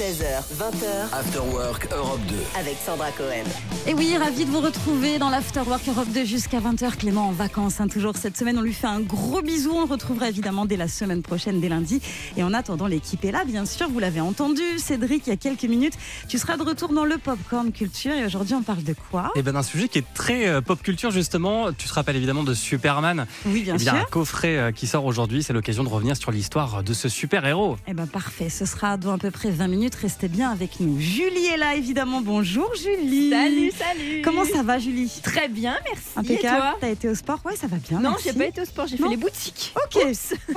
16h, 20h, After Work Europe 2. avec Sandra Cohen. Et oui, ravi de vous retrouver dans l'Afterwork Europe 2 jusqu'à 20h. Clément en vacances, hein, toujours cette semaine. On lui fait un gros bisou. On le retrouvera évidemment dès la semaine prochaine, dès lundi. Et en attendant, l'équipe est là, bien sûr. Vous l'avez entendu, Cédric, il y a quelques minutes. Tu seras de retour dans le Popcorn Culture. Et aujourd'hui, on parle de quoi? Et ben d'un sujet qui est très euh, pop culture justement. Tu te rappelles évidemment de Superman? Oui, bien Eh bien, sûr. un coffret euh, qui sort aujourd'hui, c'est l'occasion de revenir sur l'histoire de ce super héros. Eh ben parfait, ce sera dans à peu près 20 minutes. Restez bien avec nous. Julie est là, évidemment. Bonjour, Julie. Salut, salut. Comment ça va, Julie? Très bien, merci. Impeccable. Et toi? T'as été au sport? Ouais, ça va bien. Non, j'ai pas été au sport, j'ai fait les boutiques. Ok,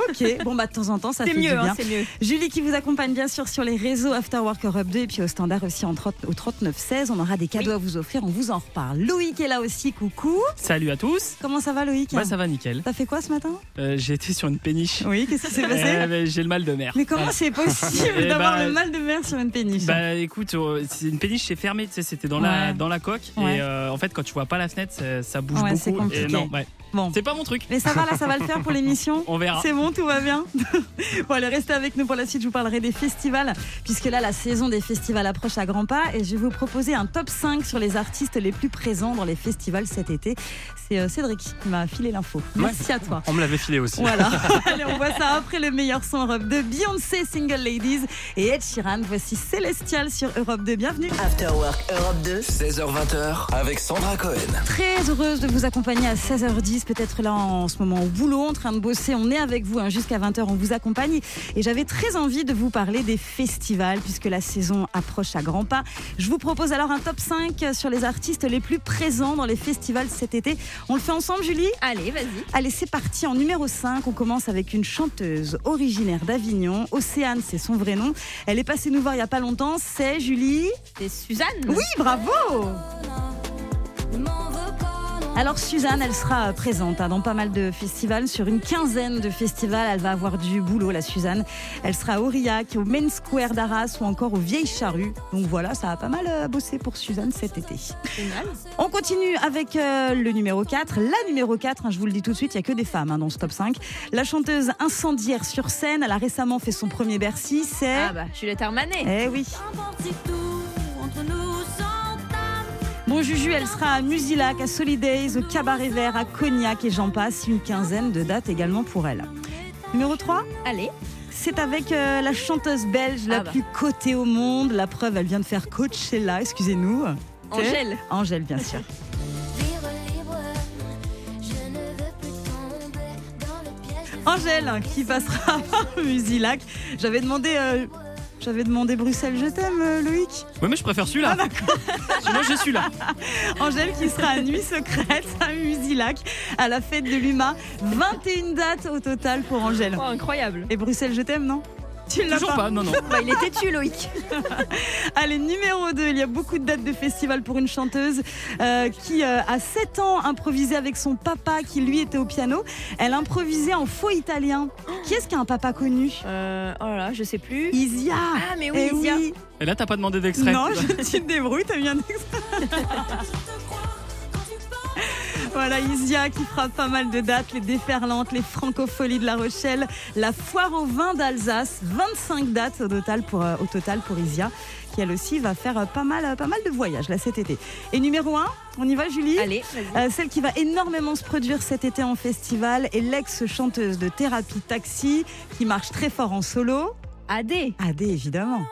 ok. Bon, bah, de temps en temps, ça fait C'est du mieux, bien. hein, c'est mieux. Julie qui vous accompagne bien sûr sur les réseaux Afterwork Europe 2 et puis au standard aussi en 30 au 39 16. On aura des cadeaux à vous offrir, on vous en reparle. Loïc est là aussi, coucou. Salut à tous. Comment ça va Loïc? Bah ça va nickel. T'as fait quoi ce matin? Euh, j'ai été sur une péniche. Oui, qu'est-ce qui s'est Euh, passé? bah, j'ai le mal de mer. Mais comment c'est possible Eh d'avoir bah, le mal de mer sur une péniche Bah écoute, euh, c'est une péniche c'est fermé, tu sais, c'était dans Ouais. la dans la coque Ouais. et euh, en fait quand tu vois pas la fenêtre, ça, ça bouge Ouais, beaucoup. compliqué. Et non, ouais. Bon. C'est pas mon truc. Mais ça va là, ça va le faire pour l'émission On verra. C'est bon, tout va bien. bon, allez, restez avec nous pour la suite. Je vous parlerai des festivals, puisque là, la saison des festivals approche à grands pas. Et je vais vous proposer un top 5 sur les artistes les plus présents dans les festivals cet été. C'est euh, Cédric qui m'a filé l'info. Merci à toi. On me l'avait filé aussi. Voilà. Allez, on voit ça après le meilleur son Europe 2. Beyoncé, Single Ladies et Ed Sheeran. Voici Célestial sur Europe 2. Bienvenue. After Work Europe 2 16h20 avec Sandra Cohen. Très heureuse de vous accompagner à 16h10, peut-être là en ce moment au boulot, en train de bosser. On est avec vous hein, jusqu'à 20h, on vous accompagne. Et j'avais très envie de vous parler des festivals, puisque la saison approche à grands pas. Je vous propose alors un top 5 sur les artistes les plus présents dans les festivals cet été. On le fait ensemble, Julie? Allez, vas-y. Allez, c'est parti. En numéro 5, on commence avec une chanteuse originaire d'Avignon. Océane, c'est son vrai nom. Elle est passée nous voir il n'y a pas longtemps. C'est Julie? C'est Suzanne. Oui, bravo alors Suzanne, elle sera présente hein, dans pas mal de festivals, sur une quinzaine de festivals. Elle va avoir du boulot, la Suzanne. Elle sera à Aurillac, au Main Square d'Arras ou encore aux Vieilles Charrues. Donc voilà, ça a pas mal euh, bossé pour Suzanne cet été. Génial. On continue avec euh, le numéro 4. La numéro 4, hein, je vous le dis tout de suite, il n'y a que des femmes hein, dans ce top 5. La chanteuse incendiaire sur scène, elle a récemment fait son premier Bercy, c'est... Ah bah, Juliette Armanet. Eh oui. Bon Juju, elle sera à Musilac, à Solidays, au Cabaret Vert, à Cognac et j'en passe. Une quinzaine de dates également pour elle. Numéro 3, Allez. c'est avec euh, la chanteuse belge la Ah bah. plus cotée au monde. La preuve, elle vient de faire Coachella, excusez-nous. Angèle. Angèle, bien sûr. Angèle hein, qui passera à Musilac. J'avais demandé, euh, j'avais demandé Bruxelles, je t'aime, euh, Loïc. Ouais mais je préfère celui-là. Ah, Moi j'ai celui-là. Angèle qui sera à Nuit Secrète à Musilac à la fête de l'UMA. 21 dates au total pour Angèle. Oh, incroyable. Et Bruxelles, je t'aime, non? Tu l'as Toujours pas, non non. Bah, il était tu, Loïc. Allez, numéro 2, il y a beaucoup de dates de festival pour une chanteuse euh, qui, euh, à 7 ans, improvisait avec son papa qui, lui, était au piano. Elle improvisait en faux italien. Qui est-ce qui a un papa connu? Euh, oh là là, je sais plus. Isia Ah, mais oui, Eh Isia. oui. Et là t'as pas demandé d'extrait. Non, je, tu te débrouilles, t'as mis un extrait. Voilà, Isia qui fera pas mal de dates, les déferlantes, les francopholies de La Rochelle, la foire au vin d'Alsace, 25 dates au total pour, euh, au total pour Isia, qui elle aussi va faire euh, pas mal, euh, pas mal de voyages là cet été. Et numéro 1, on y va Julie? Allez. Euh, celle qui va énormément se produire cet été en festival est l'ex-chanteuse de Thérapie Taxi, qui marche très fort en solo. Adé. Adé, évidemment.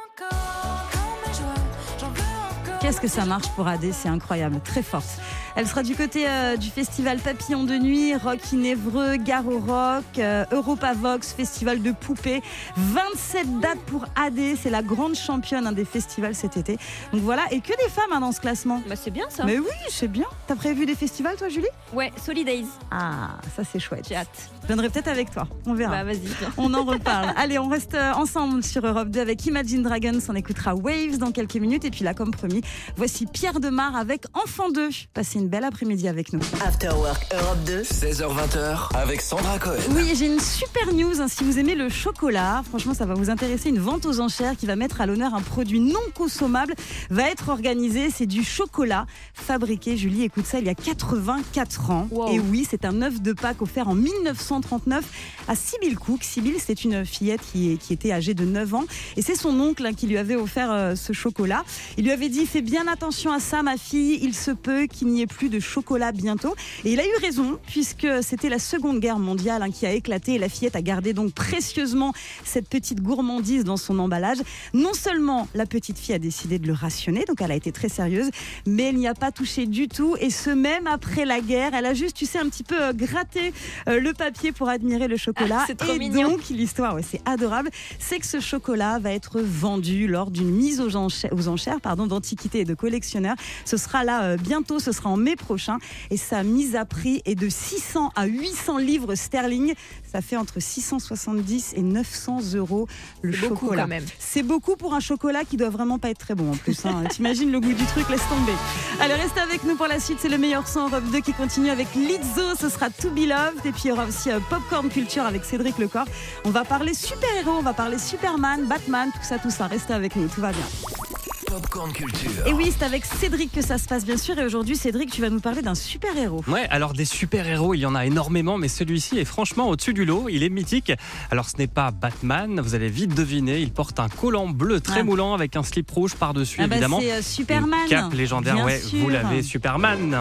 Qu'est-ce que ça marche pour Adé? C'est incroyable, très forte. Elle sera du côté euh, du festival Papillon de Nuit, Rock in Évreux, Gare au Rock, euh, Europa Vox, Festival de Poupées. 27 dates pour Adé, c'est la grande championne hein, des festivals cet été. Donc voilà, et que des femmes hein, dans ce classement. Bah, c'est bien ça. Mais oui, c'est bien. T'as prévu des festivals toi Julie? Ouais, Solidays. Ah, ça c'est chouette. J'ai hâte. Je viendrai peut-être avec toi, on verra. Bah, vas-y. On en reparle. Allez, on reste euh, ensemble sur Europe 2 avec Imagine Dragons. On écoutera Waves dans quelques minutes. Et puis là, comme promis, voici Pierre Demar avec Enfant 2. Passez une belle après-midi avec nous. After Work Europe 2 16h20h avec Sandra Cohen. Oui, j'ai une super news. hein. Si vous aimez le chocolat, franchement, ça va vous intéresser. Une vente aux enchères qui va mettre à l'honneur un produit non consommable va être organisée. C'est du chocolat fabriqué, Julie, écoute ça, il y a 84 ans. Wow. Et oui, c'est un œuf de Pâques offert en 1939 à Sibyl Cook. Sibyl, c'est une fillette qui, est- qui était âgée de 9 ans. Et c'est son oncle hein, qui lui avait offert euh, ce chocolat. Il lui avait dit Fais bien attention à ça, ma fille. Il se peut qu'il n'y ait plus de chocolat bientôt. Et il a eu raison, puisque c'était la Seconde Guerre mondiale hein, qui a éclaté. Et la fillette a gardé donc précieusement cette petite gourmandise dans son emballage. Non seulement la petite fille a décidé de le rationner, donc elle a été très sérieuse, mais elle n'y a pas touché du tout. Et ce même après la guerre, elle a juste, tu sais, un petit peu euh, gratté euh, le papier pour admirer le chocolat. Ah, c'est trop et mignon. donc, l'histoire, ouais, c'est adorable, c'est que ce chocolat va être vendu lors d'une mise aux enchères, aux enchères pardon, d'antiquités et de collectionneurs. Ce sera là euh, bientôt, ce sera en mai prochain. Et sa mise à prix est de 600 à 800 livres sterling. Ça fait entre 670 et 900 euros le C'est beaucoup, chocolat. quand même. C'est beaucoup pour un chocolat qui doit vraiment pas être très bon en plus. hein. T'imagines le goût du truc, laisse tomber. Allez, restez avec nous pour la suite. C'est le meilleur son Europe 2 qui continue avec Lizzo. Ce sera To Be Loved. Et puis il y aura aussi euh, Popcorn Culture avec Cédric Lecor. On va parler super-héros, on va parler Superman, Batman, tout ça, tout ça. Restez avec nous, tout va bien. Popcorn Culture. Et oui, c'est avec Cédric que ça se passe, bien sûr. Et aujourd'hui, Cédric, tu vas nous parler d'un super-héros. Ouais, alors des super-héros, il y en a énormément, mais celui-ci est franchement au-dessus du lot. Il est mythique. Alors ce n'est pas Batman, vous allez vite deviner. Il porte un collant bleu très Ah. moulant avec un slip rouge par-dessus, Ah bah, évidemment. c'est euh, Superman. Une cape légendaire, Bien ouais, sûr. vous l'avez, Superman.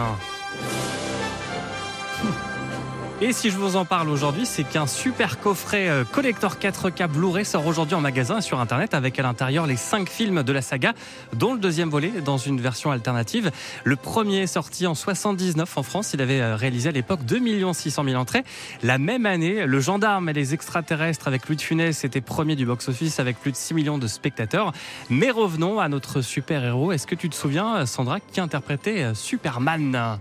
Et si je vous en parle aujourd'hui, c'est qu'un super coffret euh, collector 4K Blu-ray sort aujourd'hui en magasin et sur internet avec à l'intérieur les 5 films de la saga, dont le deuxième volet dans une version alternative. Le premier est sorti en 79 en France, il avait euh, réalisé à l'époque 2 600 000 entrées. La même année, Le Gendarme et les extraterrestres avec Louis de Funès était premier du box-office avec plus de 6 millions de spectateurs. Mais revenons à notre super-héros. Est-ce que tu te souviens, Sandra, qui interprétait euh, Superman?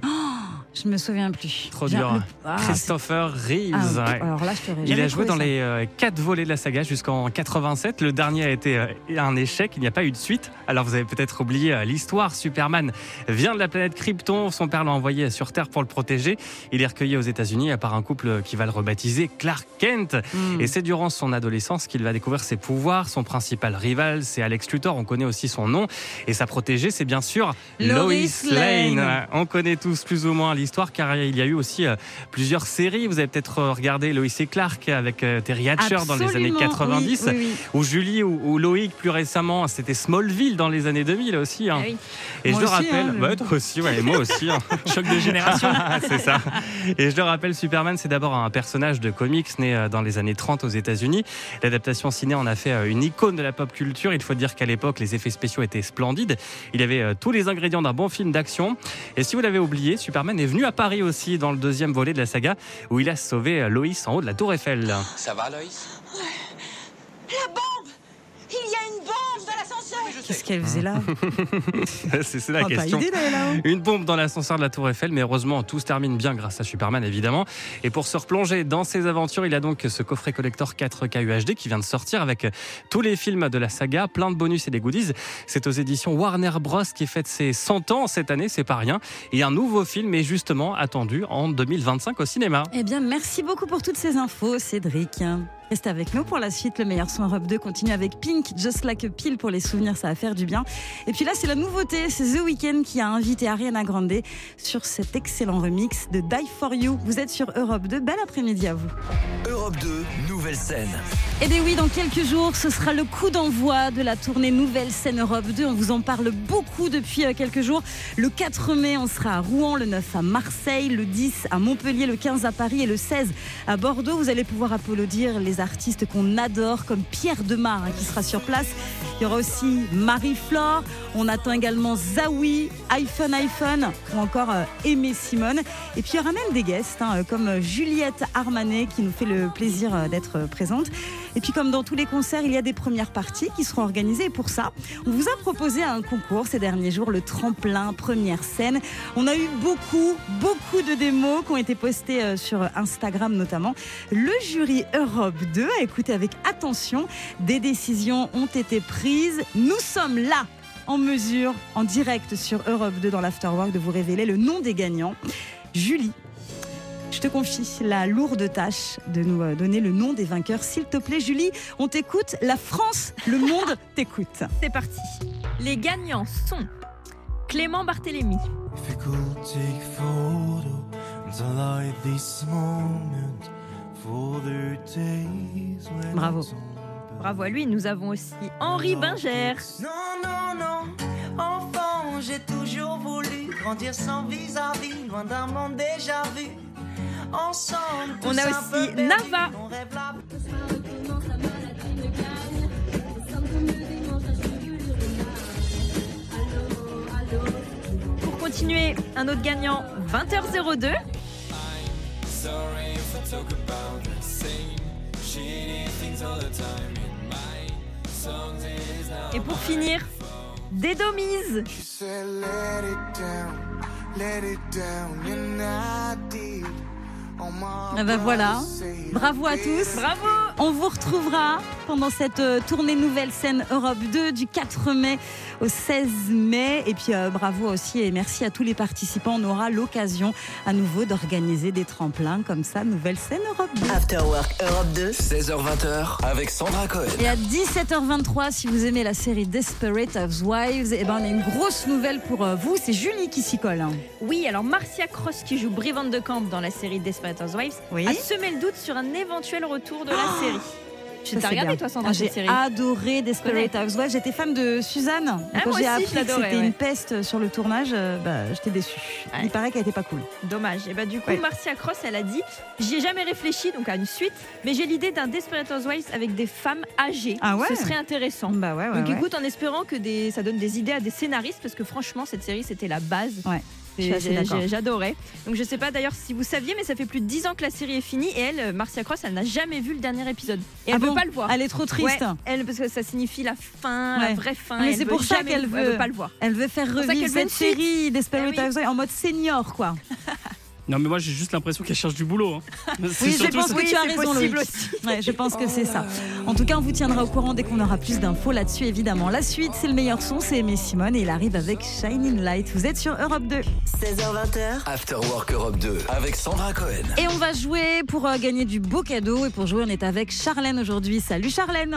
Je me souviens plus. Trop Bien, dur. le- Ah, Christopher Reeves. Ah, ouais. Alors là, je Il a joué dans ça. les euh, quatre volets de la saga jusqu'en 87. Le dernier a été euh, un échec. Il n'y a pas eu de suite. Alors vous avez peut-être oublié euh, l'histoire. Superman vient de la planète Krypton. Son père l'a envoyé sur Terre pour le protéger. Il est recueilli aux États-Unis par un couple qui va le rebaptiser Clark Kent. Hmm. Et c'est durant son adolescence qu'il va découvrir ses pouvoirs. Son principal rival, c'est Alex Luthor. On connaît aussi son nom. Et sa protégée, c'est bien sûr Lois Lane. Lane. On connaît tous plus ou moins l'histoire car il y a eu aussi euh, plusieurs séries. Vous avez peut-être euh, regardé Lois et Clark avec euh, Terry Hatcher dans les années Absolument, 90. oui, oui, oui. Ou Julie ou, ou Loïc plus récemment, c'était Smallville dans les années 2000 aussi. hein. Ah. Et Moi je le aussi, rappelle, hein, toi aussi, ouais, et moi aussi. hein. Choc de génération. c'est ça. Et je le rappelle, Superman, c'est d'abord un personnage de comics né dans les années 30 aux États-Unis. L'adaptation ciné en a fait une icône de la pop culture. Il faut dire qu'à l'époque, les effets spéciaux étaient splendides. Il avait euh, tous les ingrédients d'un bon film d'action. Et si vous l'avez oublié, Superman est venu à Paris aussi dans le deuxième volet de la saga où il a sauvé Loïs en haut de la Tour Eiffel. Ça va, Loïs? Il y a une bombe dans l'ascenseur Qu'est-ce qu'elle faisait là c'est la Oh, Pas question. idée d'aller là-haut. Une bombe dans l'ascenseur de la Tour Eiffel, mais heureusement, tout se termine bien grâce à Superman, évidemment. Et pour se replonger dans ses aventures, il a donc ce coffret collector 4K UHD qui vient de sortir avec tous les films de la saga, plein de bonus et des goodies. C'est aux éditions Warner Bros. qui fête ses 100 ans cette année, c'est pas rien. Et un nouveau film est justement attendu en 2025 au cinéma. Eh bien, merci beaucoup pour toutes ces infos, Cédric. Restez avec nous pour la suite. Le meilleur son Europe 2 continue avec Pink, Just Like a Pill pour les souvenirs, ça va faire du bien. Et puis là, c'est la nouveauté, c'est The Weeknd qui a invité Ariana Grande sur cet excellent remix de Die For You. Vous êtes sur Europe 2, bel après-midi à vous. Europe 2, nouvelle scène. Eh bien oui, dans quelques jours, ce sera le coup d'envoi de la tournée Nouvelle Scène Europe 2. On vous en parle beaucoup depuis euh, quelques jours. Le 4 mai, on sera à Rouen, le 9 à Marseille, le 10 à Montpellier, le 15 à Paris et le 16 à Bordeaux. Vous allez pouvoir applaudir les artistes qu'on adore, comme Pierre Demar hein, qui sera sur place. Il y aura aussi Marie-Flore. On attend également Zawi, iPhone iPhone ou encore euh, Aimé Simone. Et puis il y aura même des guests hein, comme euh, Juliette Armanet qui nous fait le plaisir euh, d'être euh, présente. Et puis comme dans tous les concerts, il y a des premières parties qui seront organisées. Et pour ça, on vous a proposé un concours ces derniers jours, le tremplin première scène. On a eu beaucoup, beaucoup de démos qui ont été postées sur Instagram notamment. Le jury Europe 2 a écouté avec attention. Des décisions ont été prises. Nous sommes là en mesure, en direct sur Europe 2 dans l'Afterwork, de vous révéler le nom des gagnants. Julie, je te confie la lourde tâche de nous euh, donner le nom des vainqueurs. S'il te plaît, Julie, on t'écoute. La France, le monde t'écoute. C'est parti. Les gagnants sont Clément Barthélémy, If you could take photo and I like this moment Bravo. bravo à lui. Nous avons aussi Henri Binger, Non, non, non, enfant, j'ai toujours voulu grandir sans vis-à-vis, loin d'un monde déjà vu. Ensemble, On a aussi peu perdus, Nava. on rêve la Pour continuer, un autre gagnant, 20h02. Et pour finir, Dédomise. She said, let it down, let it down, and I did. On my Ah bah voilà. Bravo à tous. Bravo On vous retrouvera pendant cette euh, tournée Nouvelle Scène Europe 2 du 4 mai au 16 mai. Et puis euh, bravo aussi et merci à tous les participants. On aura l'occasion à nouveau d'organiser des tremplins comme ça, Nouvelle Scène Europe 2. After Work Europe 2 16h20 avec Sandra Cohen. Et à 17h23, si vous aimez la série Desperate Housewives, eh ben on a une grosse nouvelle pour euh, vous. C'est Julie qui s'y colle. hein. Oui, alors Marcia Cross, qui joue Brie Van de Camp dans la série Desperate Housewives, Oui. a semé le doute sur un éventuel retour de la série. Tu t'as c'est regardé bien. toi Sandra Ah, cette J'ai série adoré Desperate Housewives. J'étais fan de Suzanne. Ah, Quand j'ai appris que c'était ouais. une peste sur le tournage, euh, bah, j'étais déçue. Ouais. Il paraît qu'elle était pas cool. Dommage. Et bah du coup, Ouais. Marcia Cross, elle a dit J'y ai jamais réfléchi, donc à une suite, mais j'ai l'idée d'un Desperate Housewives avec des femmes âgées. Ah ouais Ce serait intéressant. Bah ouais, ouais. donc ouais. écoute, en espérant que des, ça donne des idées à des scénaristes, parce que franchement, cette série, c'était la base. J'adorais. Donc je sais pas d'ailleurs si vous saviez, mais ça fait plus de 10 ans que la série est finie et elle, Marcia Cross, elle n'a jamais vu le dernier épisode. Et Ah elle veut bon pas le voir. Elle est trop triste. Ouais, elle, parce que ça signifie la fin, Ouais. la vraie fin. Mais c'est veut pour ça qu'elle le- veut- veut pas le voir. Elle veut faire revivre veut cette série Desperate Eh oui. En mode senior, quoi. Non, mais moi j'ai juste l'impression qu'elle cherche du boulot. hein. Oui, je pense ça. que tu as c'est raison, possible Loïc. Ouais, je pense que c'est ça. En tout cas, on vous tiendra au courant dès qu'on aura plus d'infos là-dessus, évidemment. La suite, c'est le meilleur son, c'est Aimé Simone et il arrive avec Shining Light. Vous êtes sur Europe 2. 16h20 After Work Europe 2 avec Sandra Cohen. Et on va jouer pour euh, gagner du beau cadeau. Et pour jouer, on est avec Charlène aujourd'hui. Salut Charlène.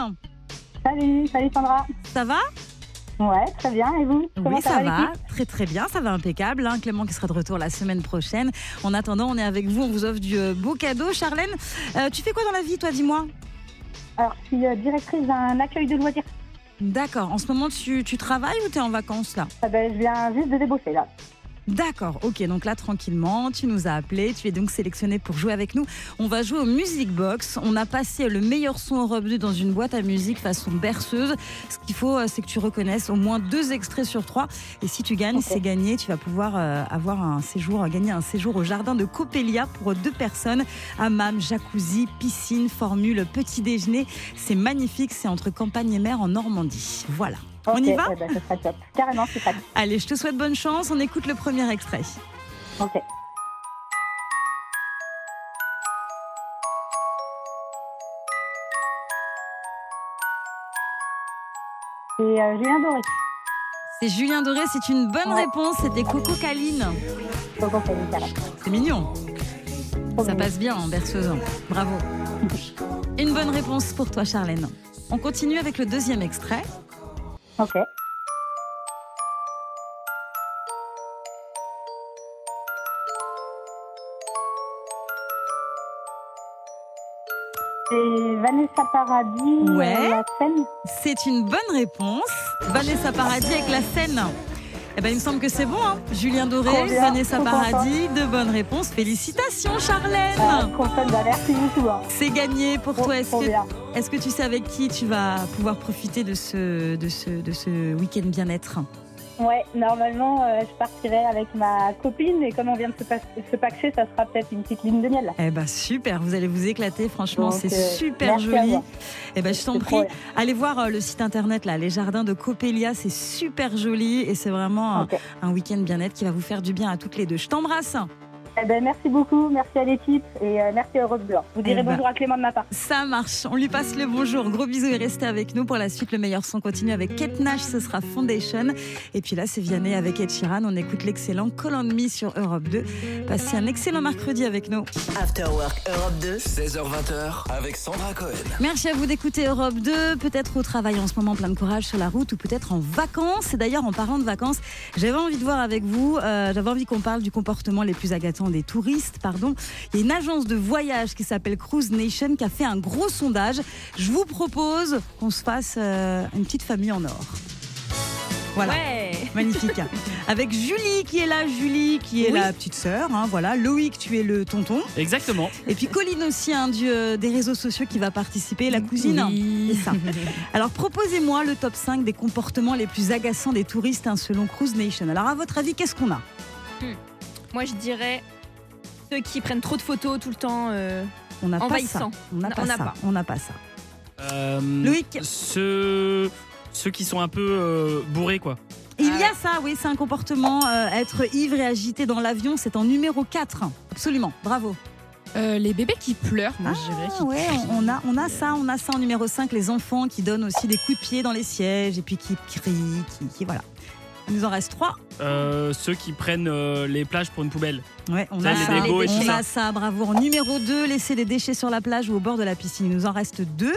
Salut, salut Sandra. Ça va? Ouais, très bien. Et vous Oui, ça, va. Très très bien, ça va impeccable. hein. Clément qui sera de retour la semaine prochaine. En attendant, on est avec vous. On vous offre du euh, beau cadeau. Charlène, euh, tu fais quoi dans la vie, toi Dis-moi? Alors, je suis euh, directrice d'un accueil de loisirs. D'accord. En ce moment, tu, tu travailles ou tu es en vacances là? Ah ben, je viens juste de débaucher là. D'accord, ok, donc là tranquillement, tu nous as appelé, tu es donc sélectionné pour jouer avec nous. On va jouer au Music Box. On a passé le meilleur son Europe 2 dans une boîte à musique façon berceuse. Ce qu'il faut, euh, c'est que tu reconnaisses au moins deux extraits sur trois. Et si tu gagnes, c'est gagné. Tu vas pouvoir euh, avoir un séjour, euh, gagner un séjour au jardin de Coppelia pour deux personnes. Hammam, jacuzzi, piscine, formule, petit déjeuner. C'est magnifique, c'est entre campagne et mer en Normandie. Voilà. On y va eh ben, sera top. Carrément, c'est prêt. Allez, je te souhaite bonne chance. On écoute le premier extrait. Ok. C'est euh, Julien Doré. C'est Julien Doré, c'est une bonne Ouais. réponse. C'était Coco Caline. Coco Caline. C'est mignon. Trop Ça mignon. passe bien en berceuse. Bravo. Une bonne réponse pour toi, Charlène. On continue avec le deuxième extrait. Ok. C'est Vanessa Paradis, Ouais. euh, la scène. C'est une bonne réponse. Vanessa Paradis avec la scène. Eh ben, il me semble que c'est bon. hein. Julien Doré, Vanessa Paradis, de bonnes réponses. Félicitations, Charlène. Ah, merci beaucoup. hein. C'est gagné pour Trop, toi. Est-ce que, bien. est-ce que tu sais avec qui tu vas pouvoir profiter de ce, de ce, de ce week-end bien-être? Ouais, normalement, euh, je partirai avec ma copine et comme on vient de se, paxer, ça sera peut-être une petite ligne de miel. Eh ben super, vous allez vous éclater, franchement, c'est euh, super joli. Eh ben je t'en prie, trop allez voir euh, le site internet là, les jardins de Coppelia, c'est super joli et c'est vraiment un, un week-end bien-être qui va vous faire du bien à toutes les deux. Je t'embrasse. Eh ben, merci beaucoup, merci à l'équipe et euh, merci à Europe 2. Vous direz Eh ben. bonjour à Clément de ma part. Ça marche, on lui passe le bonjour. Gros bisous et restez avec nous pour la suite. Le meilleur son continue avec Kate Nash, ce sera Foundation. Et puis là, c'est Vianney avec Ed Sheeran. On écoute l'excellent Call on Me sur Europe 2. Passez un excellent mercredi avec nous. After Work Europe 2. 16h20 avec Sandra Cohen. Merci à vous d'écouter Europe 2, peut-être au travail en ce moment, plein de courage sur la route ou peut-être en vacances. Et d'ailleurs, en parlant de vacances, j'avais envie de voir avec vous, euh, j'avais envie qu'on parle du comportement les plus des touristes. Pardon. Il y a une agence de voyage qui s'appelle Cruise Nation qui a fait un gros sondage. Je vous propose qu'on se fasse euh, une petite famille en or. Voilà. Ouais. Magnifique. Avec Julie qui est là, Julie qui est Oui. la petite sœur, hein, voilà. Loïc, tu es le tonton. Exactement. Et puis Colline aussi, un du, euh, des réseaux sociaux qui va participer, la cousine. C'est ça. Alors proposez-moi le top 5 des comportements les plus agaçants des touristes hein, selon Cruise Nation. Alors à votre avis, qu'est-ce qu'on a? Moi, je dirais ceux qui prennent trop de photos tout le temps. euh, On n'a pas ça. Envahissant. On n'a pas on n'a ça. pas. On n'a pas ça. Euh, Loïc Ceux, ceux qui sont un peu euh, bourrés, quoi. Il Ah y a ça, oui, c'est un comportement. euh, être ivre et agité dans l'avion, c'est en numéro 4. Absolument, bravo. Euh, les bébés qui pleurent, moi je dirais. Ah ouais, on on a, on a ça, on a ça en numéro 5, les enfants qui donnent aussi des coups de pied dans les sièges et puis qui crient, qui, qui- voilà. Il nous en reste 3. Euh, ceux qui prennent euh, les plages pour une poubelle. Ouais, on Ça, a les ça. on ça. a ça, bravo. En numéro 2, laisser des déchets sur la plage ou au bord de la piscine. Il nous en reste 2.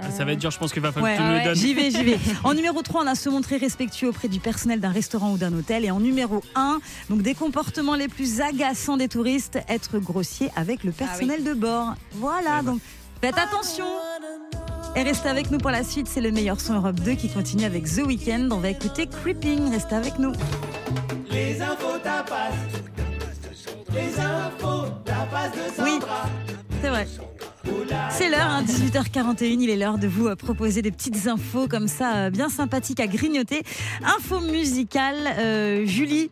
Ah, Ça va être dur, je pense qu'il va falloir Ouais, que tu me le donnes. J'y vais, j'y vais. En numéro 3, on a se montrer respectueux auprès du personnel d'un restaurant ou d'un hôtel. Et en numéro 1, donc des comportements les plus agaçants des touristes, être grossier avec le personnel de bord. Voilà, donc faites attention. Et restez avec nous pour la suite, c'est le meilleur son Europe 2 qui continue avec The Weeknd. On va écouter Creeping, restez avec nous. Les infos tapas. Les infos tapas de Oui, c'est vrai. C'est l'heure, hein, 18h41, il est l'heure de vous euh, proposer des petites infos comme ça, euh, bien sympathiques à grignoter. Info musicale, euh, Julie.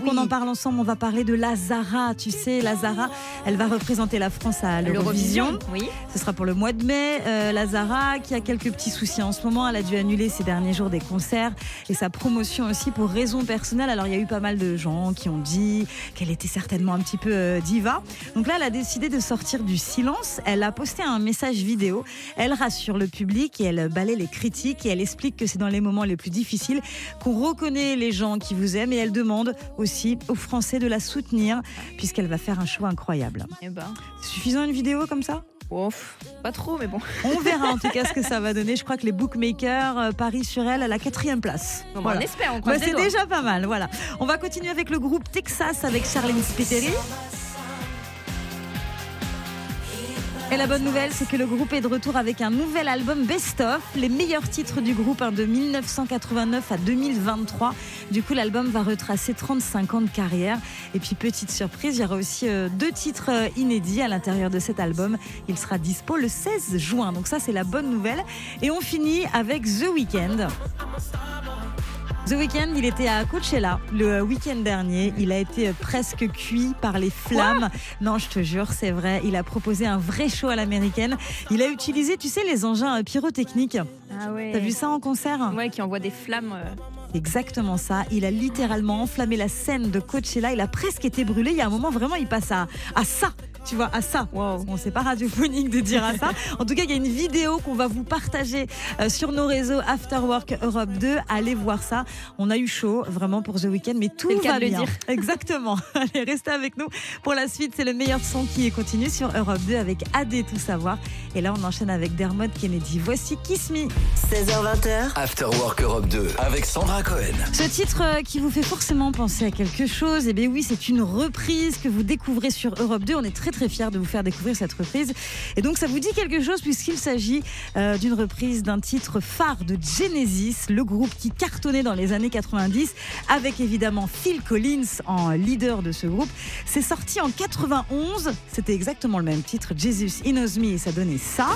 On en parle ensemble, on va parler de Lazara. Tu sais, Lazara, elle va représenter la France à l'Eurovision. L'Eurovision, oui. Ce sera pour le mois de mai. Euh, Lazara, qui a quelques petits soucis en ce moment, elle a dû annuler ces derniers jours des concerts et sa promotion aussi pour raisons personnelles. Alors, il y a eu pas mal de gens qui ont dit qu'elle était certainement un petit peu euh, diva. Donc là, elle a décidé de sortir du silence. Elle a posté un message vidéo. Elle rassure le public et elle balaie les critiques et elle explique que c'est dans les moments les plus difficiles qu'on reconnaît les gens qui vous aiment et elle demande aussi aux Français de la soutenir puisqu'elle va faire un show incroyable. Eh ben, suffisant une vidéo comme ça? Ouf, pas trop, mais bon. on verra en tout cas ce que ça va donner. Je crois que les bookmakers euh, parient sur elle à la quatrième place. Voilà. On espère, on Bah, croise c'est déjà pas mal, voilà. On va continuer avec le groupe Texas avec Charlene Spiteri. Et la bonne nouvelle, c'est que le groupe est de retour avec un nouvel album Best of, les meilleurs titres du groupe hein, de 1989 à 2023. Du coup, l'album va retracer 35 ans de carrière. Et puis, petite surprise, il y aura aussi euh, deux titres euh, inédits à l'intérieur de cet album. Il sera dispo le 16 juin. Donc ça, c'est la bonne nouvelle. Et on finit avec The Weeknd. The Weeknd, il était à Coachella le week-end dernier. Il a été presque cuit par les flammes. non, je te jure, c'est vrai. Il a proposé un vrai show à l'américaine. Il a utilisé, tu sais, les engins euh, pyrotechniques. Ah ouais. T'as vu ça en concert? Ouais, qui envoie des flammes. euh. Exactement ça. Il a littéralement enflammé la scène de Coachella. Il a presque été brûlé. Il y a un moment, vraiment, il passe à, à ça. Tu vois, à ça. Bon, c'est pas radiophonique de dire à ça. En tout cas, il y a une vidéo qu'on va vous partager euh, sur nos réseaux Afterwork Europe 2. Allez voir ça. On a eu chaud, vraiment, pour The Weeknd, mais tout le cas va de le bien. dire. Exactement. Allez, restez avec nous. Pour la suite, c'est le meilleur son qui continue sur Europe 2 avec AD Tout Savoir. Et là, on enchaîne avec Dermot Kennedy. Voici Kiss Me. 16h20. After Work Europe 2 avec Sandra Cohen. Ce titre euh, qui vous fait forcément penser à quelque chose, eh bien oui, c'est une reprise que vous découvrez sur Europe 2. On est très très fiers de vous faire découvrir cette reprise. Et donc ça vous dit quelque chose puisqu'il s'agit euh, d'une reprise d'un titre phare de Genesis, le groupe qui cartonnait dans les années 90, avec évidemment Phil Collins en leader de ce groupe. C'est sorti en 91, c'était exactement le même titre, Jesus He Knows Me, et ça donnait ça.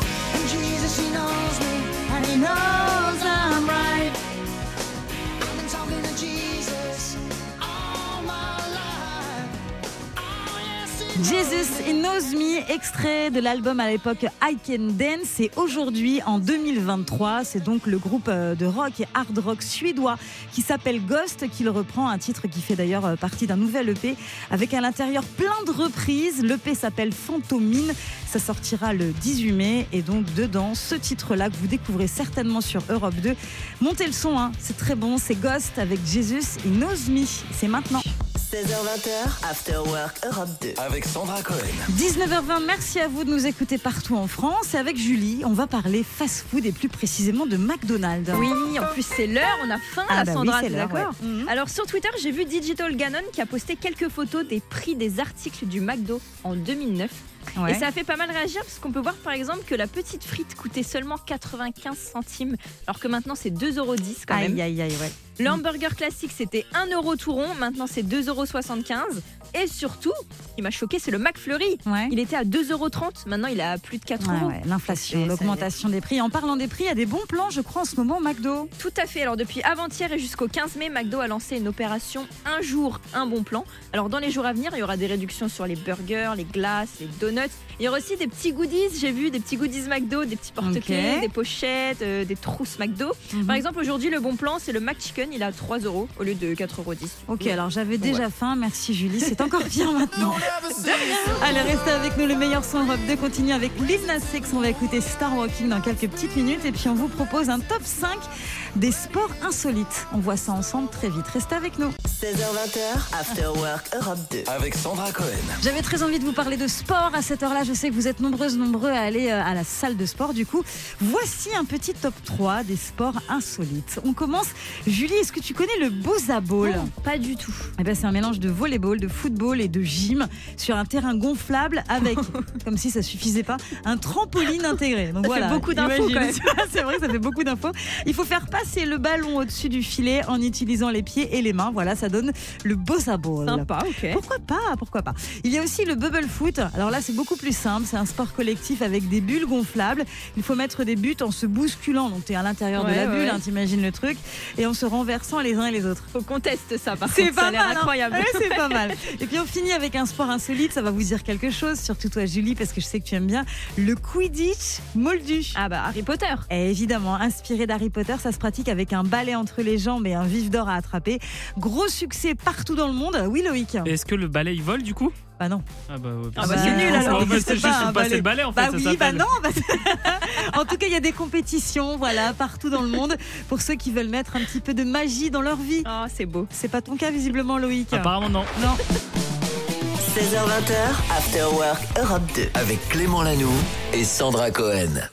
Jesus in Knows Me, extrait de l'album à l'époque I Can Dance. Et aujourd'hui, en 2023, c'est donc le groupe euh, de rock et hard rock suédois qui s'appelle Ghost qu'il reprend, un titre qui fait d'ailleurs euh, partie d'un nouvel EP avec à l'intérieur plein de reprises. L'EP s'appelle Fantomine. Ça sortira le 18 mai. Et donc, dedans, ce titre-là que vous découvrez certainement sur Europe 2. Montez le son, hein, c'est très bon. C'est Ghost avec Jesus in Knows Me. C'est maintenant. 16h20, After Work Europe 2. Avec Sandra Cohen. 19h20, merci à vous de nous écouter partout en France. Et avec Julie, on va parler fast-food et plus précisément de McDonald's. Oui, en plus c'est l'heure, on a faim Ah là, bah oui, Sandra, l'heure, d'accord ouais. Mhm. Alors sur Twitter, j'ai vu Digital Ganon qui a posté quelques photos des prix des articles du McDo en 2009. Ouais. Et ça a fait pas mal réagir parce qu'on peut voir par exemple que la petite frite coûtait seulement 95 centimes alors que maintenant c'est 2,10 euros quand même. Aïe, aïe, aïe, ouais. Le hamburger classique c'était 1 euro tout rond, maintenant c'est 2,75 euros. Et surtout, ce qui m'a choqué, c'est le McFlurry. Ouais. Il était à 2,30 euros, maintenant il est à plus de 4 Ouais, euros. ouais, l'inflation, l'augmentation des prix. En parlant des prix, il y a des bons plans, je crois, en ce moment, McDo. Tout à fait. Alors depuis avant-hier et jusqu'au 15 mai, McDo a lancé une opération un jour, un bon plan. Alors dans les jours à venir, il y aura des réductions sur les burgers, les glaces, les donuts. Il y aura aussi des petits goodies. J'ai vu des petits goodies McDo, des petits porte-clés, des pochettes, euh, des trousses McDo. Mhm. Par exemple, aujourd'hui, le bon plan, c'est le McChicken. Il à 3 euros au lieu de 4,10 euros. Ok, alors j'avais déjà faim. Merci Julie, c'est encore pire maintenant. Allez, restez avec nous. Le meilleur son Europe 2 continue avec Lil Nas X. On va écouter Star Walking dans quelques petites minutes. Et puis on vous propose un top 5 des sports insolites. On voit ça ensemble très vite. Restez avec nous. 16h20, After Work Europe 2. Avec Sandra Cohen. J'avais très envie de vous parler de sport à cette heure-là. Je sais que vous êtes nombreuses, nombreux à aller euh, à la salle de sport. Du coup, voici un petit top 3 des sports insolites. On commence. Julie, est-ce que tu connais le Boza Ball? Non, pas du tout. Eh ben, c'est un mélange de volleyball, de football et de gym sur un terrain gonflable avec, comme si ça suffisait pas, un trampoline intégré. Donc Ça fait beaucoup d'infos, c'est vrai, ça fait beaucoup d'infos. Il faut faire passer le ballon au-dessus du filet en utilisant les pieds et les mains. Voilà, ça donne le Boza Ball. Sympa, ok. Pourquoi pas Pourquoi pas Il y a aussi le bubble foot. Alors là, c'est beaucoup plus simple. C'est un sport collectif avec des bulles gonflables. Il faut mettre des buts en se bousculant. Donc tu es à l'intérieur de la ouais, bulle, hein, t'imagines le truc, et en se renversant les uns et les autres. Faut qu'on teste ça, par C'est. Ça pas mal, hein. incroyable. Ouais, c'est pas mal. Et puis on finit avec un sport insolite, ça va vous dire quelque chose, surtout toi Julie, parce que je sais que tu aimes bien le Quidditch moldu. Ah bah Harry Potter. Et évidemment, inspiré d'Harry Potter, ça se pratique avec un balai entre les jambes et un vif d'or à attraper. Gros succès partout dans le monde. Oui Loïc Est-ce que le balai il vole du coup? Bah non. Ah bah, ouais, Ah bah, c'est nul, alors. Bah, c'est juste pas, un passer balai. le balai en fait. Bah ça oui, bah non. bah en tout cas, il y a des compétitions, voilà, partout dans le monde, pour ceux qui veulent mettre un petit peu de magie dans leur vie. Oh, c'est beau. C'est pas ton cas visiblement, Loïc. Apparemment non. Non. 16h20, After Work Europe 2. Avec Clément Lanoux et Sandra Cohen.